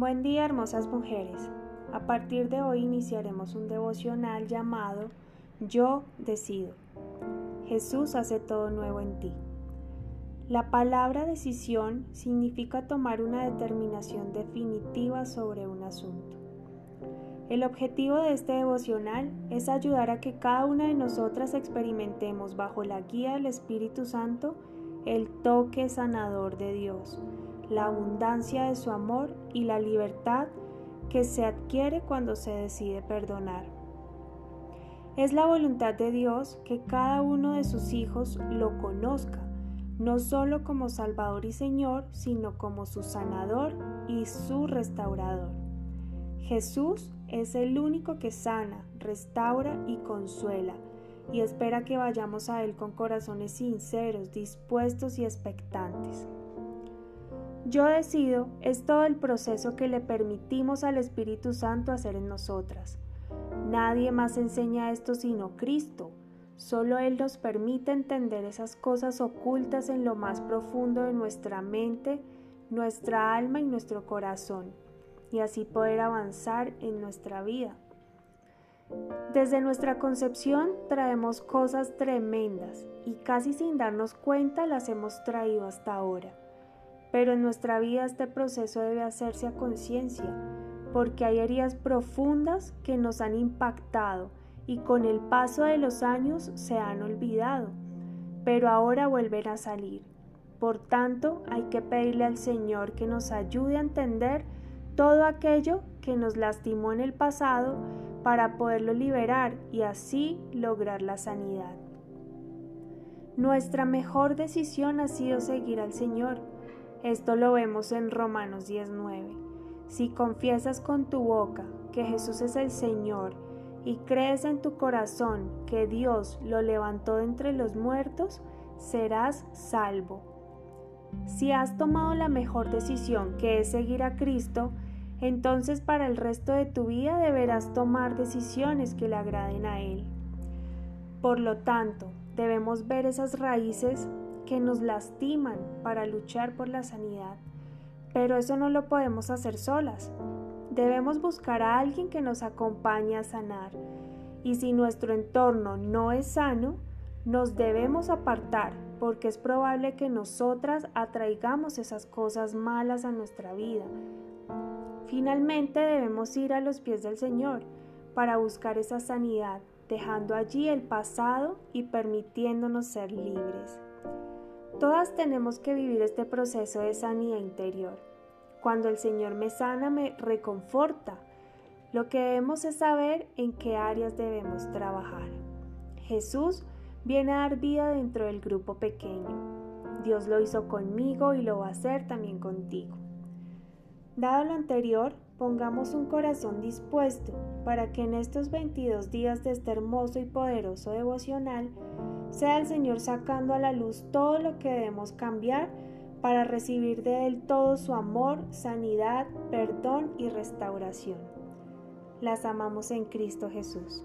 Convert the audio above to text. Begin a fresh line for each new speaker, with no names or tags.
Buen día, hermosas mujeres. A partir de hoy iniciaremos un devocional llamado Yo decido. Jesús hace todo nuevo en ti. La palabra decisión significa tomar una determinación definitiva sobre un asunto. El objetivo de este devocional es ayudar a que cada una de nosotras experimentemos bajo la guía del Espíritu Santo el toque sanador de Dios la abundancia de su amor y la libertad que se adquiere cuando se decide perdonar. Es la voluntad de Dios que cada uno de sus hijos lo conozca, no solo como Salvador y Señor, sino como su sanador y su restaurador. Jesús es el único que sana, restaura y consuela, y espera que vayamos a Él con corazones sinceros, dispuestos y expectantes. Yo decido es todo el proceso que le permitimos al Espíritu Santo hacer en nosotras. Nadie más enseña esto sino Cristo. Solo Él nos permite entender esas cosas ocultas en lo más profundo de nuestra mente, nuestra alma y nuestro corazón, y así poder avanzar en nuestra vida. Desde nuestra concepción traemos cosas tremendas y casi sin darnos cuenta las hemos traído hasta ahora. Pero en nuestra vida este proceso debe hacerse a conciencia, porque hay heridas profundas que nos han impactado y con el paso de los años se han olvidado, pero ahora vuelven a salir. Por tanto, hay que pedirle al Señor que nos ayude a entender todo aquello que nos lastimó en el pasado para poderlo liberar y así lograr la sanidad. Nuestra mejor decisión ha sido seguir al Señor esto lo vemos en Romanos 19. Si confiesas con tu boca que Jesús es el Señor y crees en tu corazón que Dios lo levantó de entre los muertos, serás salvo. Si has tomado la mejor decisión que es seguir a Cristo, entonces para el resto de tu vida deberás tomar decisiones que le agraden a Él. Por lo tanto, debemos ver esas raíces que nos lastiman para luchar por la sanidad. Pero eso no lo podemos hacer solas. Debemos buscar a alguien que nos acompañe a sanar. Y si nuestro entorno no es sano, nos debemos apartar porque es probable que nosotras atraigamos esas cosas malas a nuestra vida. Finalmente debemos ir a los pies del Señor para buscar esa sanidad, dejando allí el pasado y permitiéndonos ser libres. Todas tenemos que vivir este proceso de sanidad interior. Cuando el Señor me sana, me reconforta. Lo que debemos es saber en qué áreas debemos trabajar. Jesús viene a dar vida dentro del grupo pequeño. Dios lo hizo conmigo y lo va a hacer también contigo. Dado lo anterior, pongamos un corazón dispuesto para que en estos 22 días de este hermoso y poderoso devocional sea el Señor sacando a la luz todo lo que debemos cambiar para recibir de Él todo su amor, sanidad, perdón y restauración. Las amamos en Cristo Jesús.